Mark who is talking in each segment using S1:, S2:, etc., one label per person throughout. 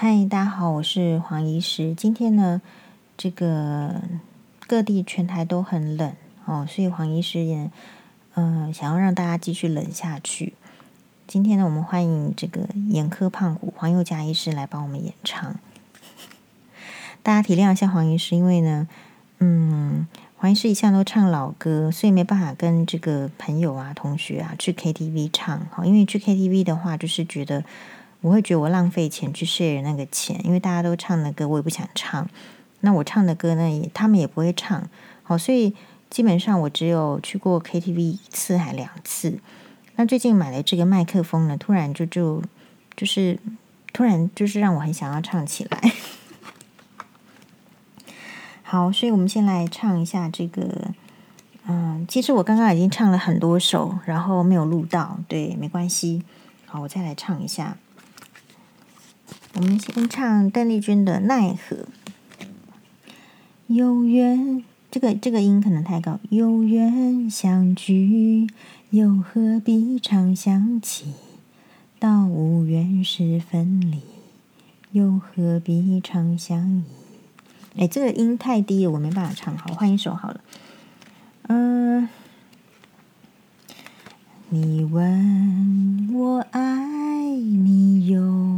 S1: 嗨，大家好，我是黄医师。今天呢，这个各地全台都很冷哦，所以黄医师也嗯、想要让大家继续冷下去。今天呢，我们欢迎这个眼科胖虎黄宥嘉医师来帮我们演唱。大家体谅一下黄医师，因为呢，嗯，黄医师一向都唱老歌，所以没办法跟这个朋友啊、同学啊去 KTV 唱。好，因为去 KTV 的话，就是觉得。我会觉得我浪费钱去 share 那个钱，因为大家都唱的歌，我也不想唱。那我唱的歌呢，也他们也不会唱。好，所以基本上我只有去过 KTV 一次还两次。那最近买了这个麦克风呢，突然就就就是突然就是让我很想要唱起来。好，所以我们先来唱一下这个。嗯，其实我刚刚已经唱了很多首，然后没有录到，对，没关系。好，我再来唱一下。我们先唱邓丽君的《奈何》。有缘，这个这个音可能太高。有缘相聚，又何必常想起？到无缘时分离，又何必常相依？哎，这个音太低了，我没办法唱好。换一首好了。嗯、你问我爱你有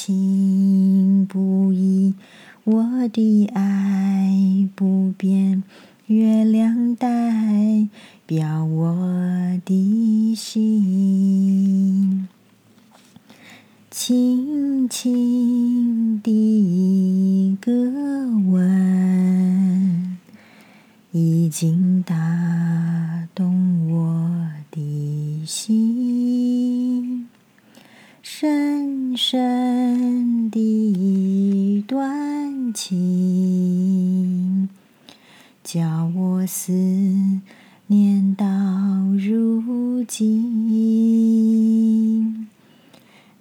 S1: 情不移，我的爱不变，月亮代表我的心，轻轻的一个吻。已经打情，叫我思念到如今。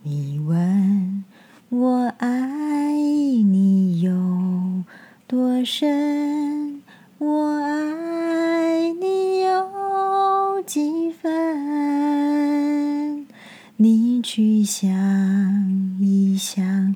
S1: 你问我爱你有多深？我爱你有几分？你去想一想，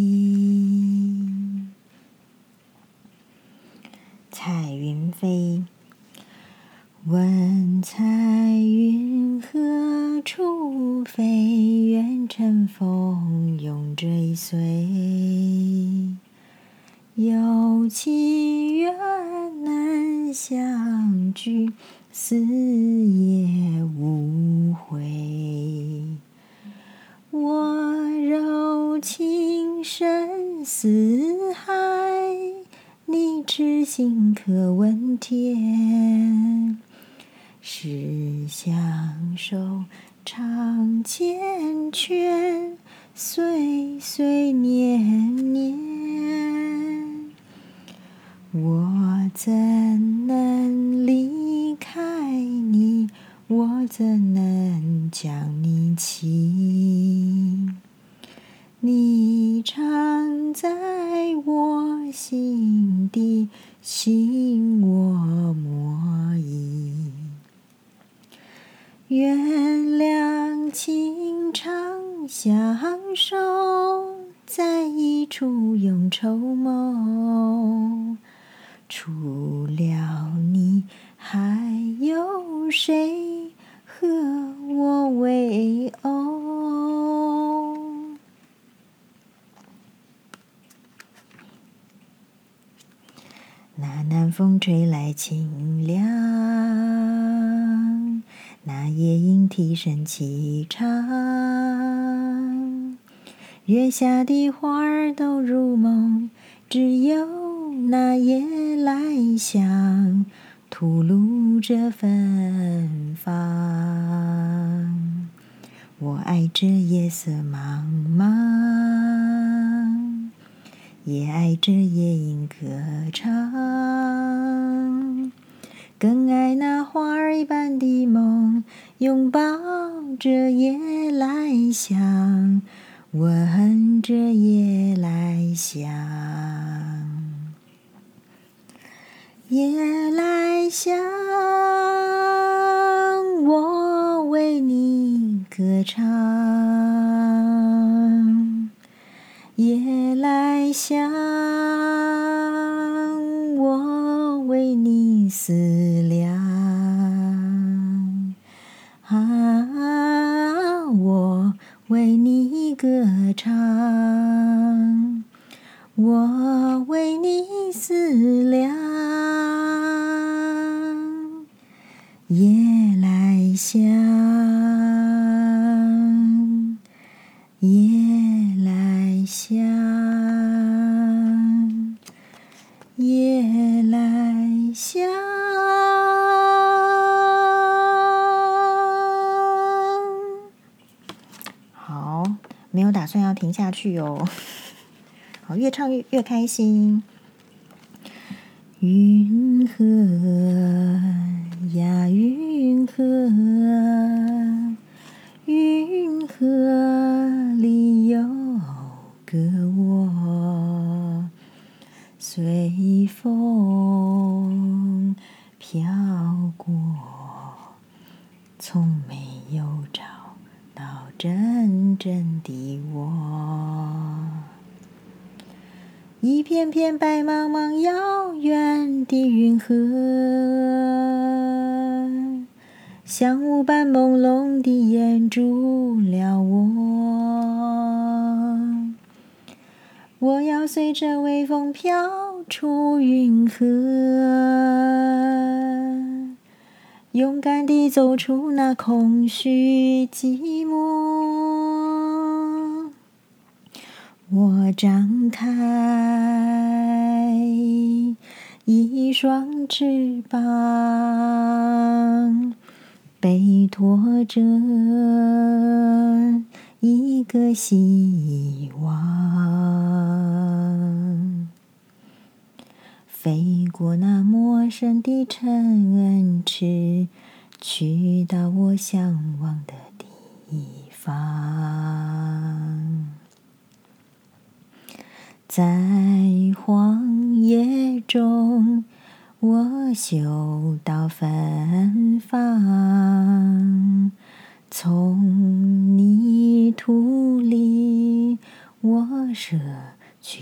S1: 彩云飞，问彩云何处飞？愿乘风永追随。有情愿能相聚。死也无悔，我柔情深似，痴心可问天。誓相守长缱绻，岁岁年年，我怎能离开你？我怎能将你弃？心我莫疑。原谅情长相守，在一处永稠梦。除了你，还有谁和我为偶？风吹来清凉，那夜莺啼声齐唱。月下的花儿都入梦，只有那夜来香吐露着芬芳。我爱这夜色茫茫，也爱这夜莺歌唱，更爱那花儿一般的梦，拥抱着夜来香。闻着夜来香，夜来香，我为你歌唱。夜想，我为你思量。啊，我为你。歌唱，我为你思量。夜来香，夜来香，没有打算要停下去哦，好，越唱越越开心。云河呀，云河，云河里有个我，随风飘过，从没有找真正的我，一片片白茫茫遥远的云河，像雾般朦胧的掩住了我。我要随着微风飘出云河，勇敢地走出那空虚寂寞。我张开一双翅膀，背驮着一个希望，飞过那陌生的城池，去到我向往的地方。在荒野中，我嗅到芬芳；从泥土里，我摄取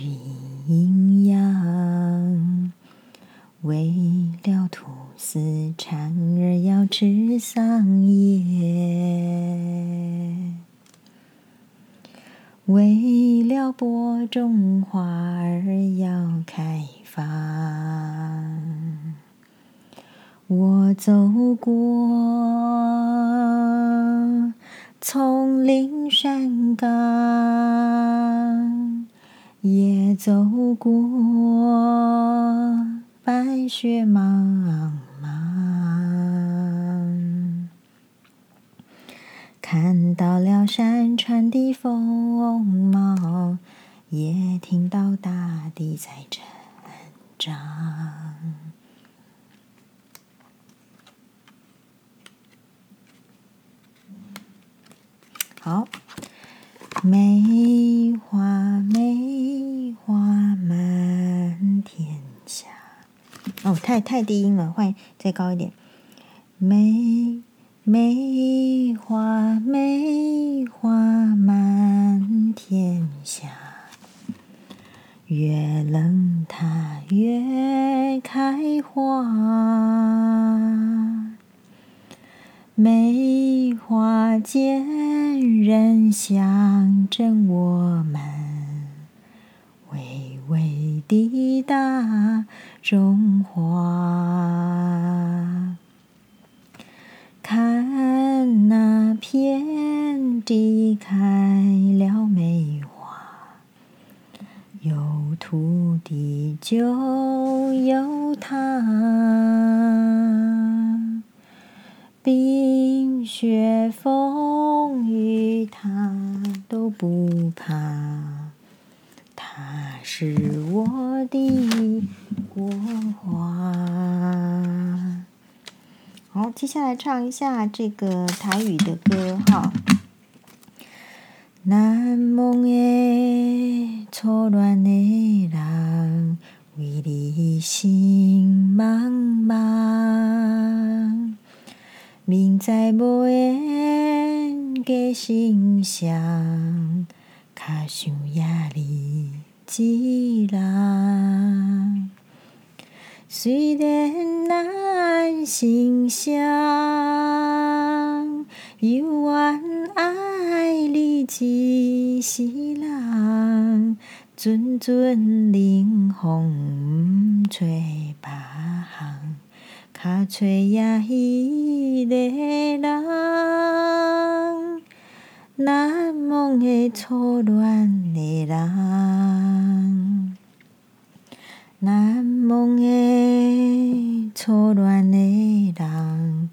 S1: 我走过丛林山岗，也走过白雪茫茫。看到了山川的风貌，也听到大地在成长。好，梅花梅花满天下。哦，太太低音了，换再高一点。梅。梅花梅花满天下，越冷它越开花。梅花间人相赠我们，为未抵达荣华。看那遍地开了梅花，有土地就有他，雪风雨他都不怕，他是我的国华。好，接下来唱一下这个台语的歌哈。难忘的初恋的人，为你心茫茫。明知无缘结心相，较想也你一人。虽然咱心相，犹原爱你一世人。阵阵冷风吹别行，较吹也彼个人。难忘的初恋的人。难忘的初恋的人，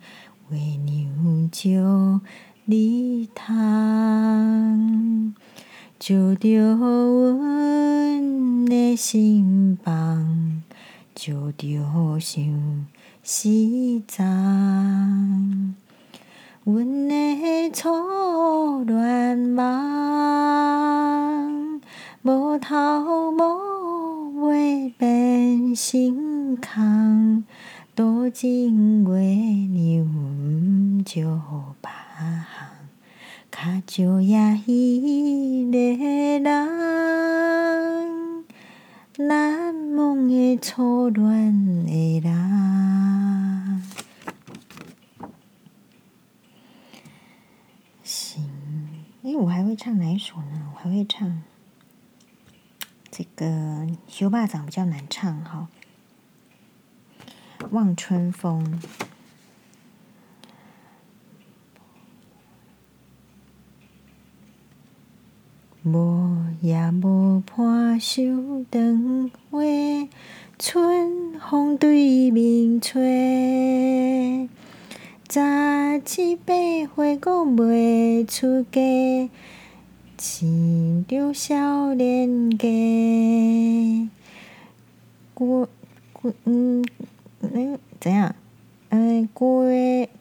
S1: 为娘烧梨汤，就着阮的心房，就着想西藏。阮的初恋梦，无头无尾变成空，多情月娘烧别行，较少也彼个人，难忘的初恋的人。诶，我还会唱哪一首呢？我还会唱。这个《修巴掌》比较难唱哈，《望春风》。无夜无伴手灯花，春风对面吹。早一百回讲袂出家。亲像少年家，过过嗯嗯怎样？嗯，过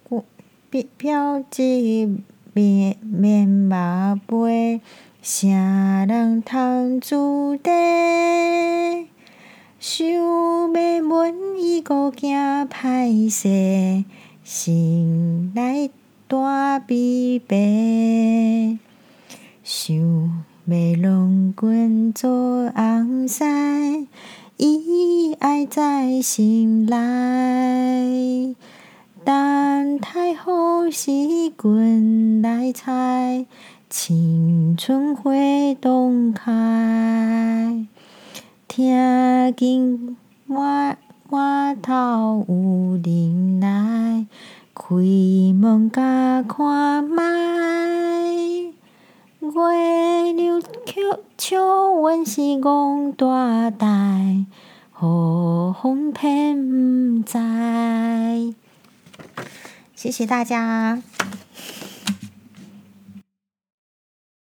S1: 过飘飘一面面目飞，啥人通注定？想要问伊个惊歹势，心内大悲悲。想要郎君做红婿，伊爱在心内。等待好时君来采，青春花东开。听见外外头有人来，开门甲看觅。月亮笑笑阮是憨大呆，何风偏不知。谢谢大家。